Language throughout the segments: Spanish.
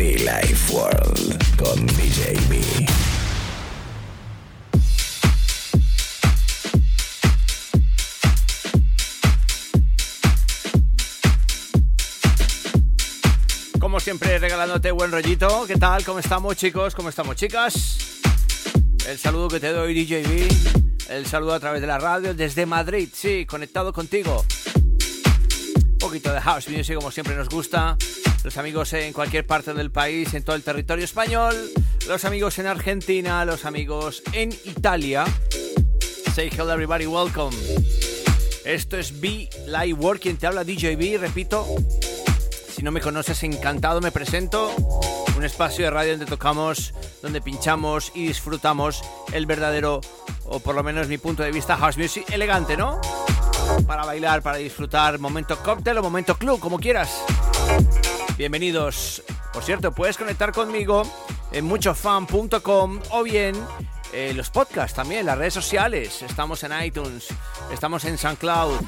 Be Life World con DJ B. Como siempre, regalándote buen rollito. ¿Qué tal? ¿Cómo estamos, chicos? ¿Cómo estamos, chicas? El saludo que te doy, DJB. El saludo a través de la radio desde Madrid, sí, conectado contigo. Poquito de house music, como siempre nos gusta. Los amigos en cualquier parte del país, en todo el territorio español. Los amigos en Argentina, los amigos en Italia. Say hello, everybody, welcome. Esto es Be Live World, quien te habla DJB, repito. Si no me conoces, encantado, me presento. Un espacio de radio donde tocamos, donde pinchamos y disfrutamos el verdadero, o por lo menos mi punto de vista, house music elegante, ¿no? Para bailar, para disfrutar, momento cóctel o momento club, como quieras. Bienvenidos. Por cierto, puedes conectar conmigo en muchofan.com o bien eh, los podcasts también, las redes sociales. Estamos en iTunes, estamos en SoundCloud,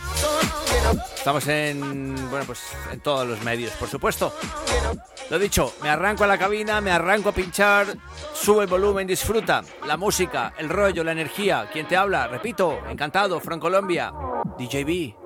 estamos en, bueno, pues en todos los medios, por supuesto. Lo dicho, me arranco a la cabina, me arranco a pinchar, sube el volumen, disfruta la música, el rollo, la energía. ¿Quién te habla? Repito, encantado, From Colombia, DJB.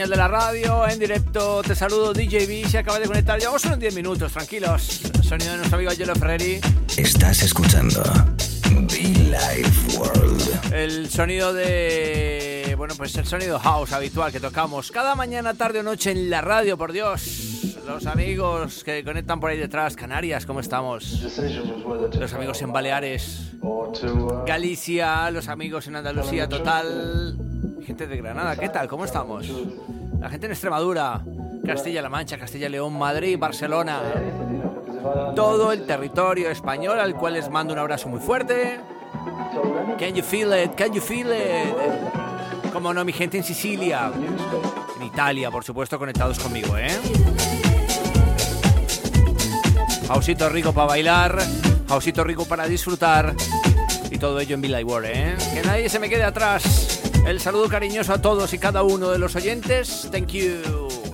Señal de la radio, en directo. Te saludo DJB, se acaba de conectar. Llevamos unos 10 minutos, tranquilos. sonido de nuestro amigo Angelo Ferreri. Estás escuchando Be World. El sonido de... Bueno, pues el sonido house habitual que tocamos cada mañana, tarde o noche en la radio, por Dios. Los amigos que conectan por ahí detrás, Canarias, ¿cómo estamos? Los amigos en Baleares, Galicia, los amigos en Andalucía, total gente de Granada, ¿qué tal? ¿Cómo estamos? La gente en Extremadura, Castilla-La Mancha, Castilla-León, Madrid, Barcelona. Todo el territorio español al cual les mando un abrazo muy fuerte. Can you feel it? Can you feel it? Como no, mi gente en Sicilia, en Italia, por supuesto, conectados conmigo, ¿eh? Hausito rico para bailar, hausito rico para disfrutar y todo ello en Villa World, ¿eh? Que nadie se me quede atrás. El saludo cariñoso a todos y cada uno de los oyentes. Thank you.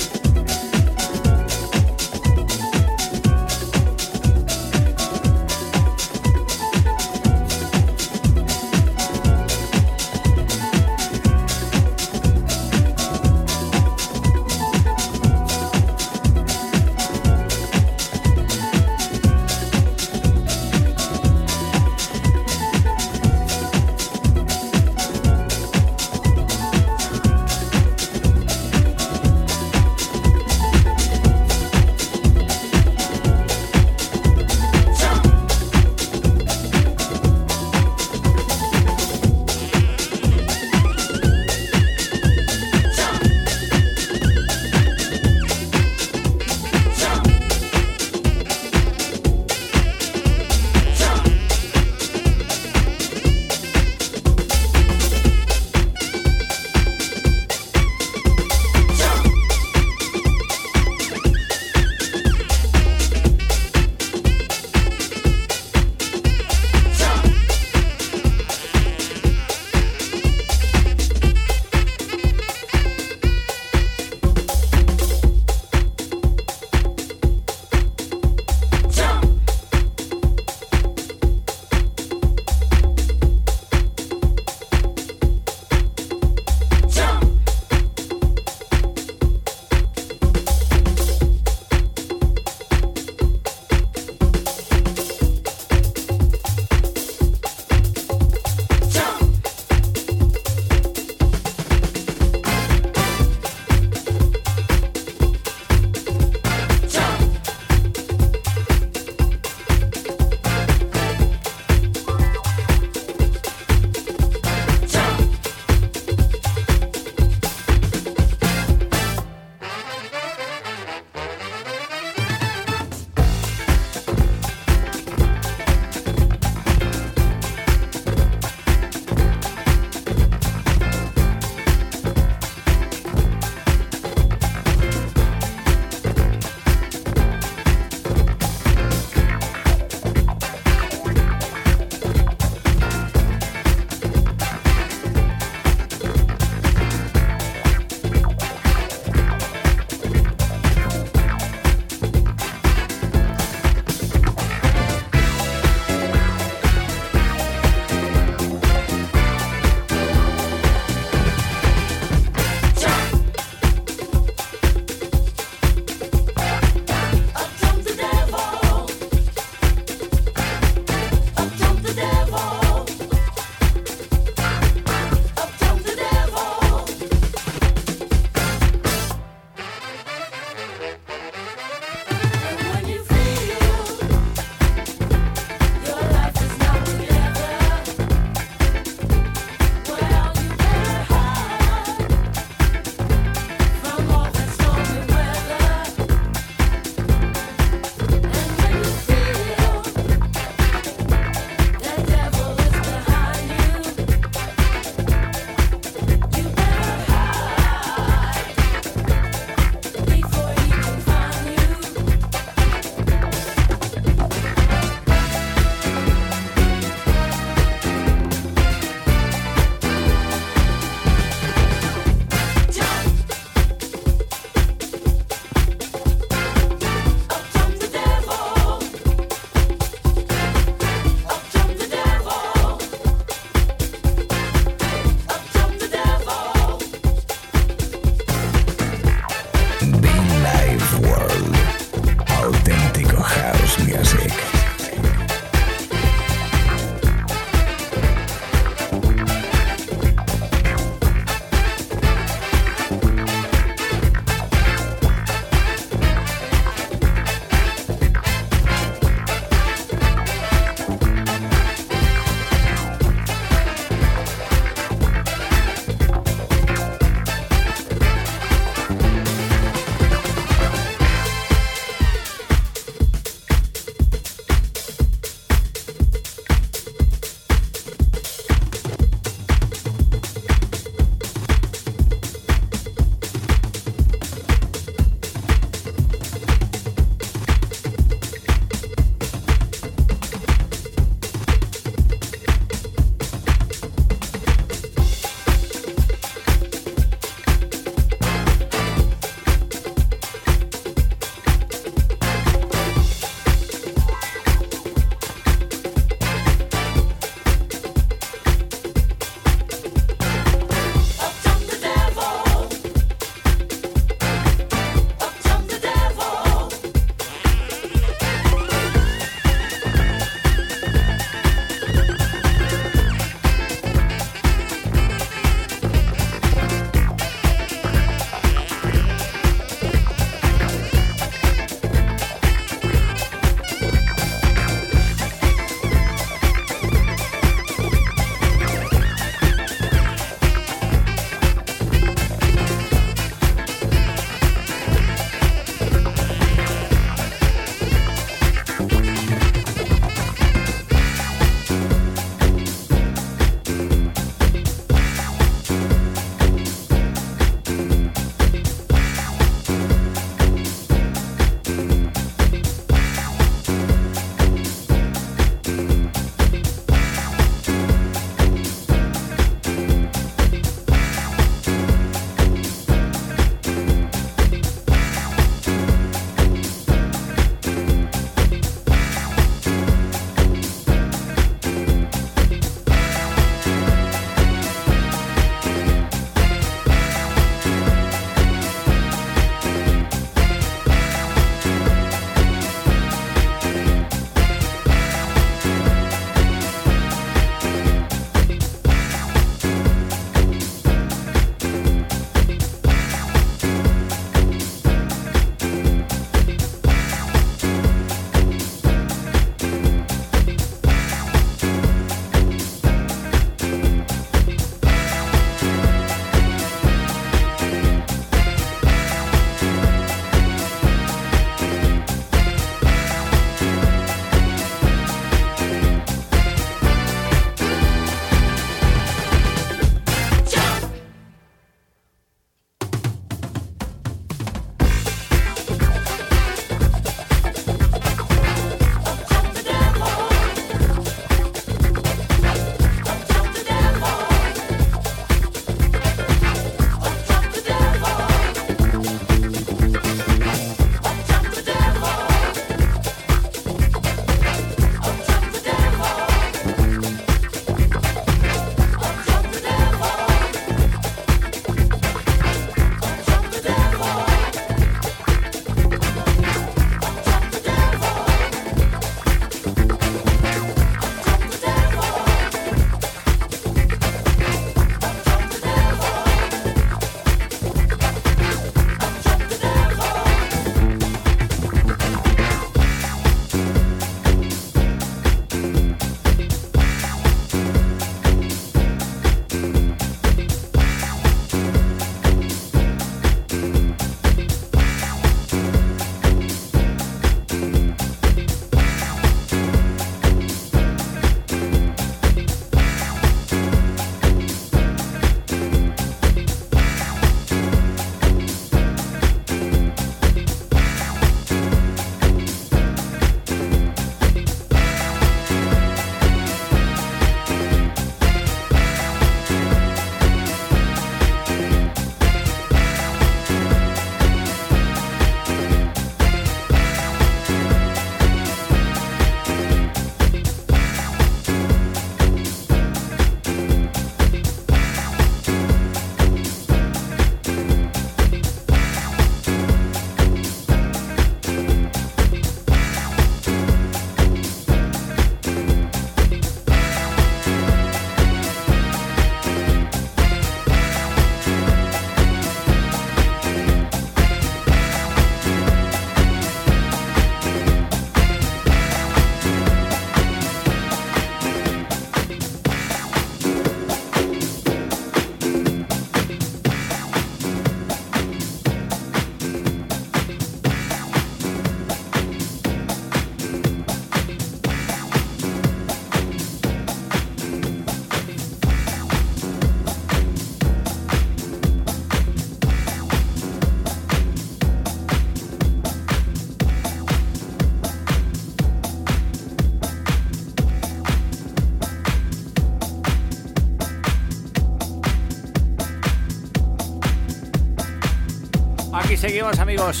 Seguimos amigos.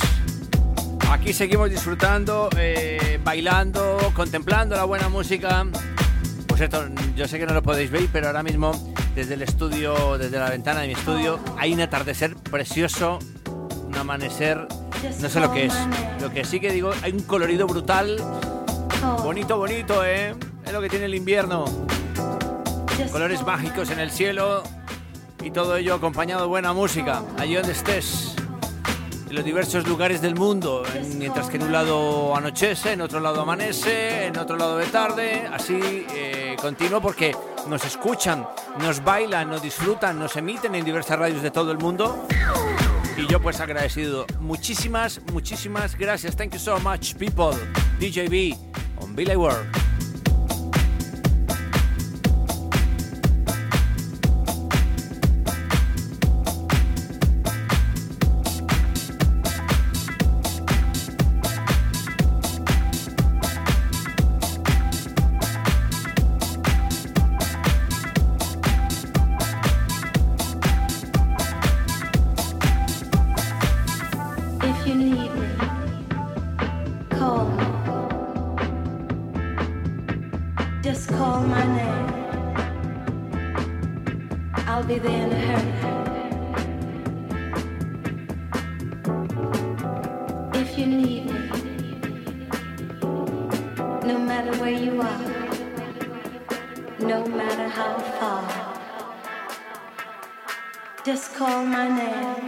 Aquí seguimos disfrutando, eh, bailando, contemplando la buena música. Por cierto, yo sé que no lo podéis ver, pero ahora mismo desde el estudio, desde la ventana de mi estudio, hay un atardecer precioso, un amanecer, no sé lo que es. Lo que sí que digo, hay un colorido brutal, bonito, bonito, ¿eh? Es lo que tiene el invierno. Colores mágicos en el cielo y todo ello acompañado de buena música, allí donde estés en los diversos lugares del mundo, mientras que en un lado anochece, en otro lado amanece, en otro lado de tarde, así eh, continuo porque nos escuchan, nos bailan, nos disfrutan, nos emiten en diversas radios de todo el mundo. Y yo pues agradecido. Muchísimas, muchísimas gracias. Thank you so much people. DJB on Billy World. Just call my name.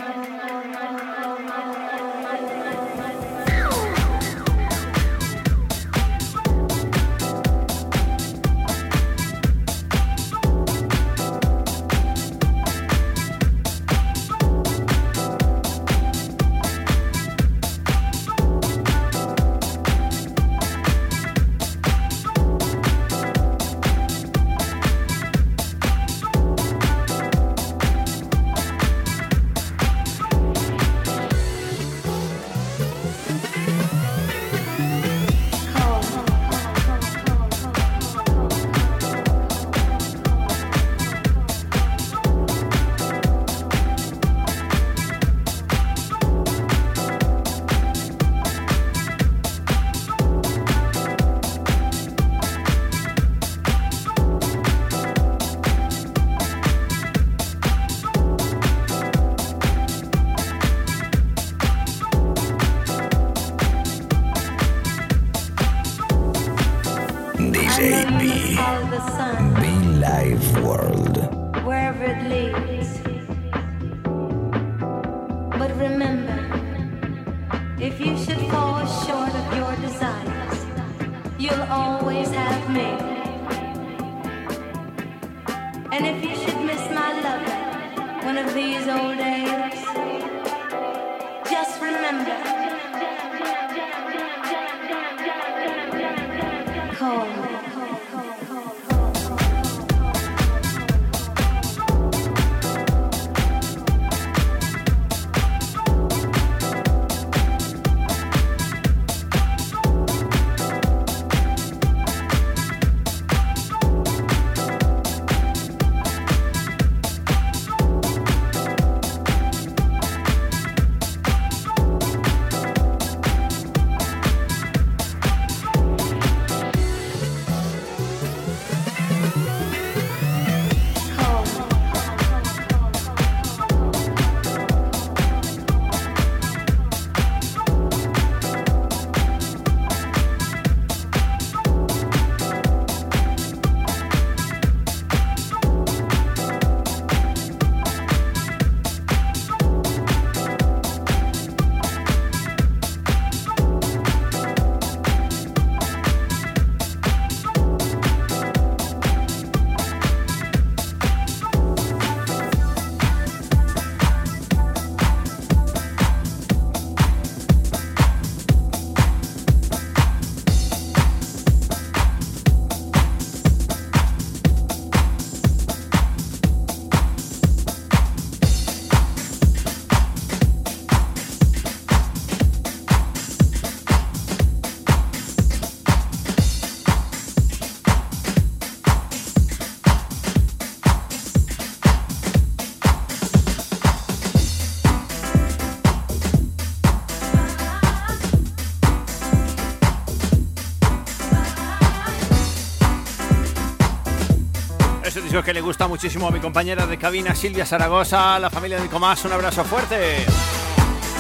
Disco que le gusta muchísimo a mi compañera de cabina Silvia Zaragoza, la familia de Nicomás, un abrazo fuerte.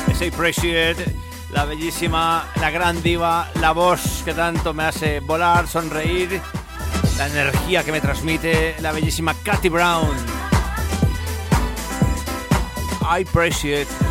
Ese Appreciate, la bellísima, la gran diva, la voz que tanto me hace volar, sonreír, la energía que me transmite, la bellísima Katy Brown. I Appreciate.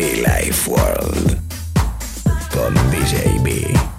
Life World con DJB.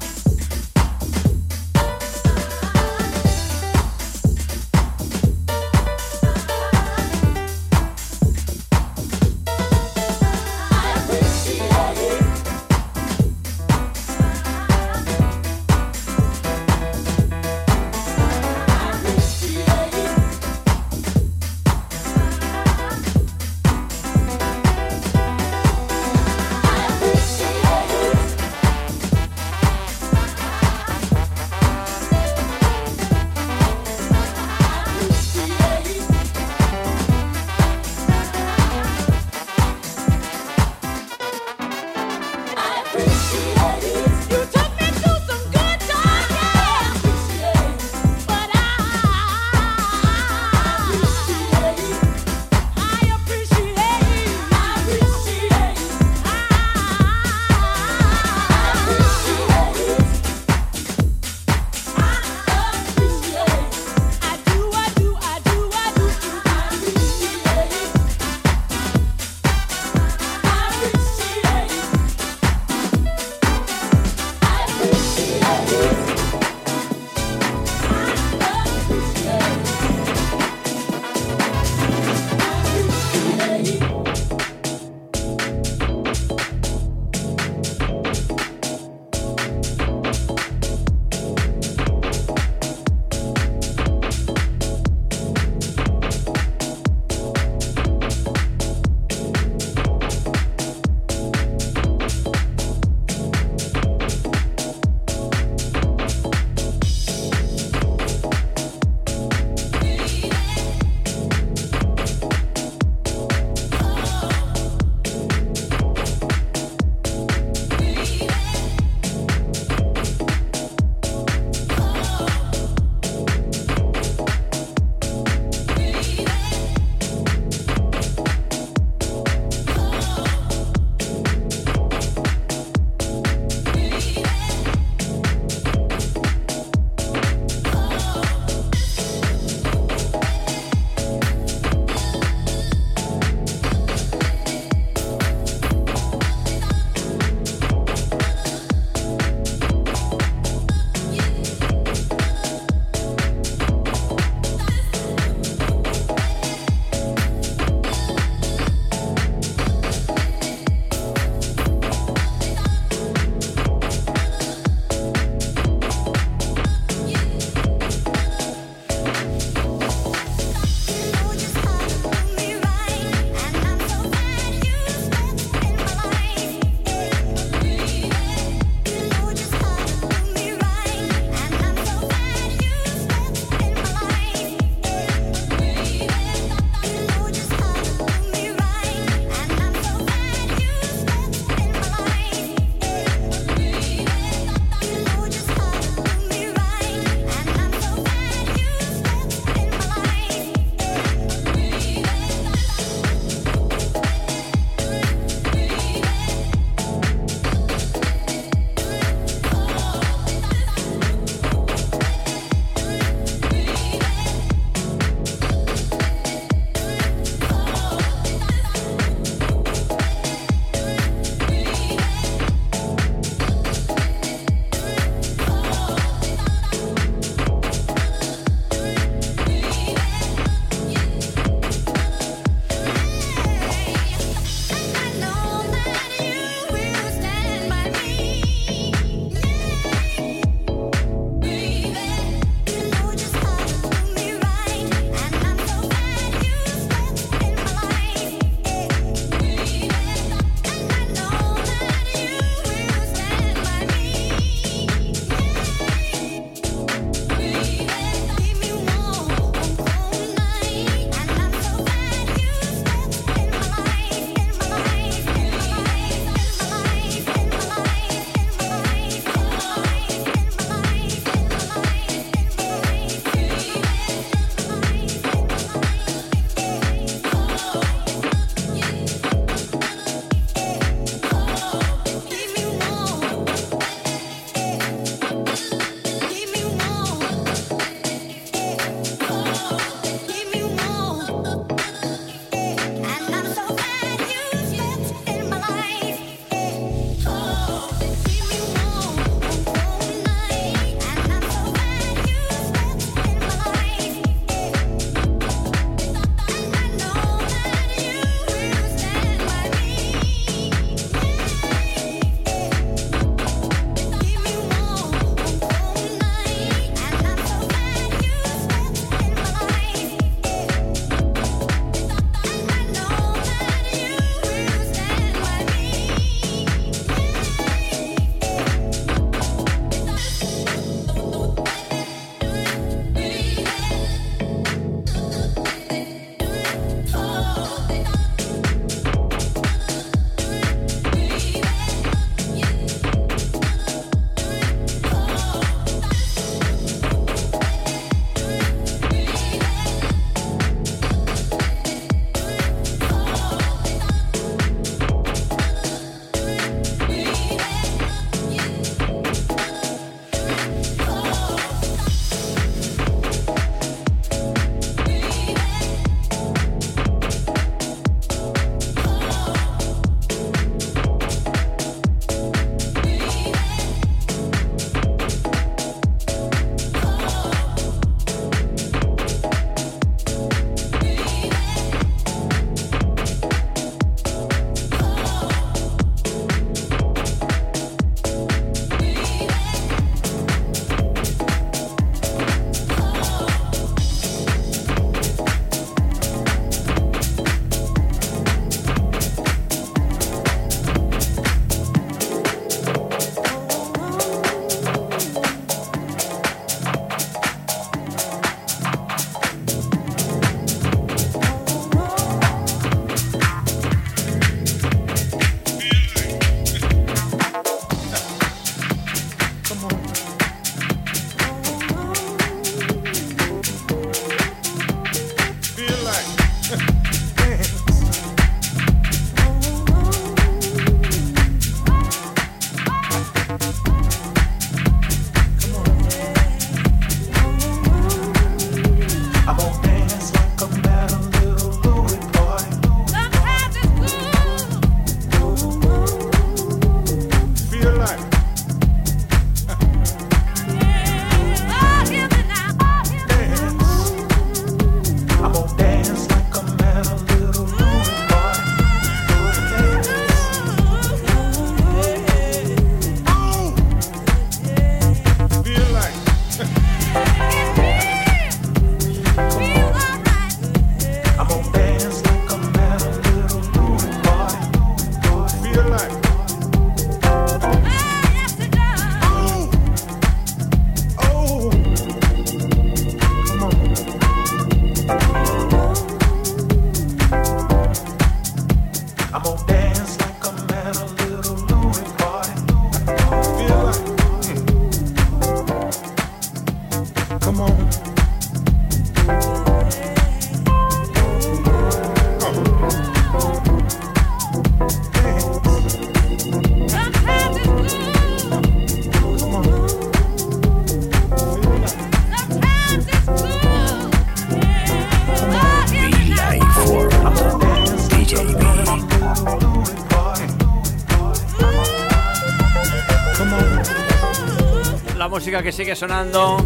Que sigue sonando.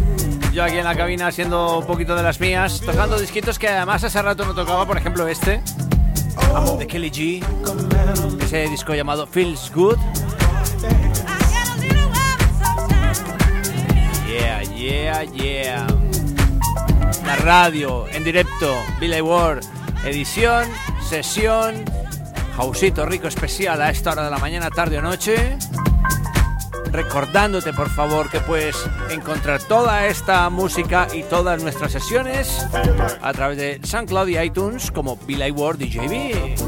Yo aquí en la cabina haciendo un poquito de las mías, tocando disquitos que además hace rato no tocaba, por ejemplo este, de Kelly G, ese disco llamado Feels Good. Yeah, yeah, yeah. La radio en directo, Billy Ward, edición, sesión, Jausito rico especial a esta hora de la mañana, tarde o noche recordándote por favor que puedes encontrar toda esta música y todas nuestras sesiones a través de SoundCloud y iTunes como Billy Ward DJB.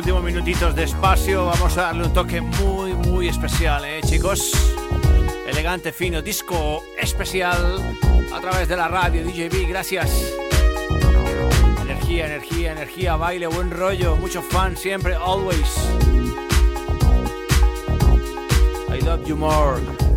Últimos minutitos de espacio vamos a darle un toque muy, muy especial, ¿eh, chicos? Elegante, fino, disco especial a través de la radio DJB, gracias. Energía, energía, energía, baile, buen rollo, mucho fan siempre, always. I love you more.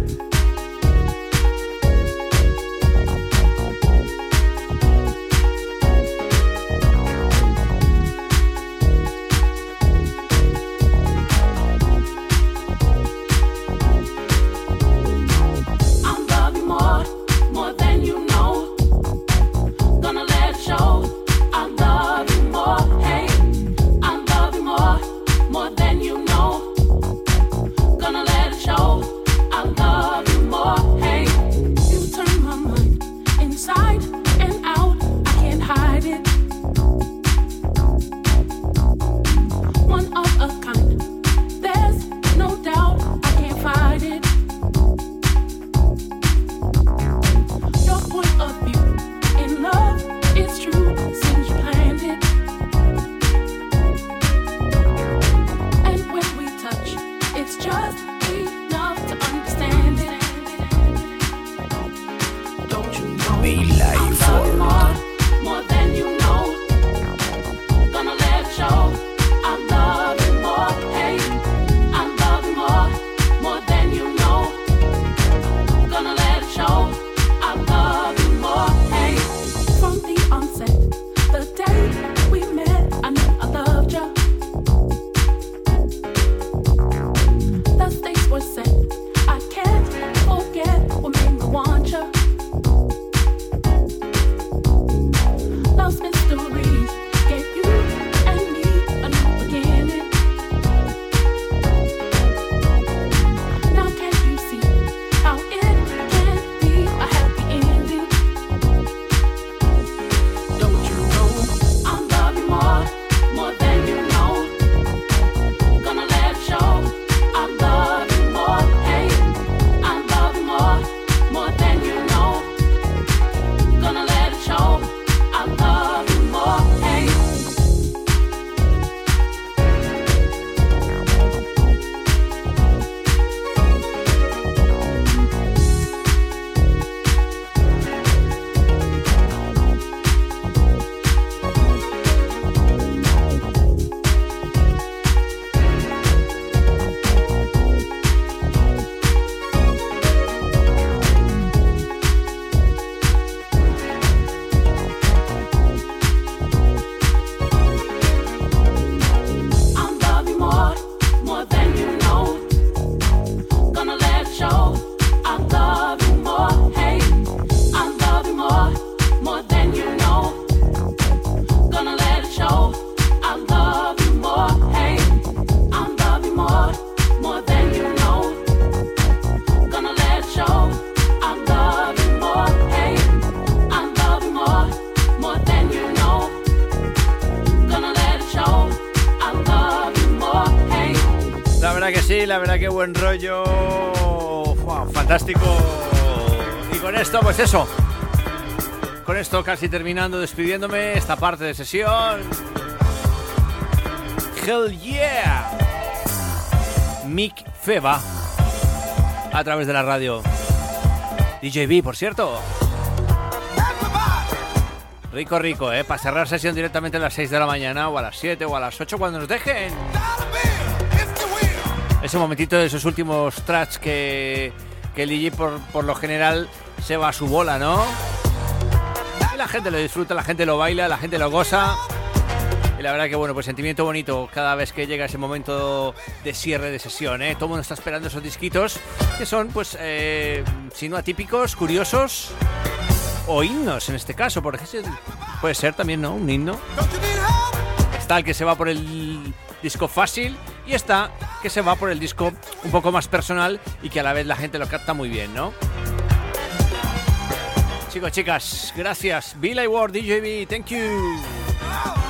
La verdad que buen rollo. fantástico. Y con esto, pues eso. Con esto casi terminando, despidiéndome esta parte de sesión. Hell yeah. Mick Feba. A través de la radio. DJB, por cierto. Rico, rico, ¿eh? Para cerrar sesión directamente a las 6 de la mañana o a las 7 o a las 8 cuando nos dejen ese momentito de esos últimos tracks que, que DJ por, por lo general se va a su bola, ¿no? La gente lo disfruta, la gente lo baila, la gente lo goza. Y la verdad que bueno, pues sentimiento bonito cada vez que llega ese momento de cierre de sesión, ¿eh? Todo el mundo está esperando esos disquitos que son, pues, eh, si no atípicos, curiosos o himnos en este caso, porque puede ser también, ¿no? Un himno. Está el que se va por el disco fácil y está que se va por el disco un poco más personal y que a la vez la gente lo capta muy bien, ¿no? Chicos, chicas, gracias. Billy Ward, DJB, thank you.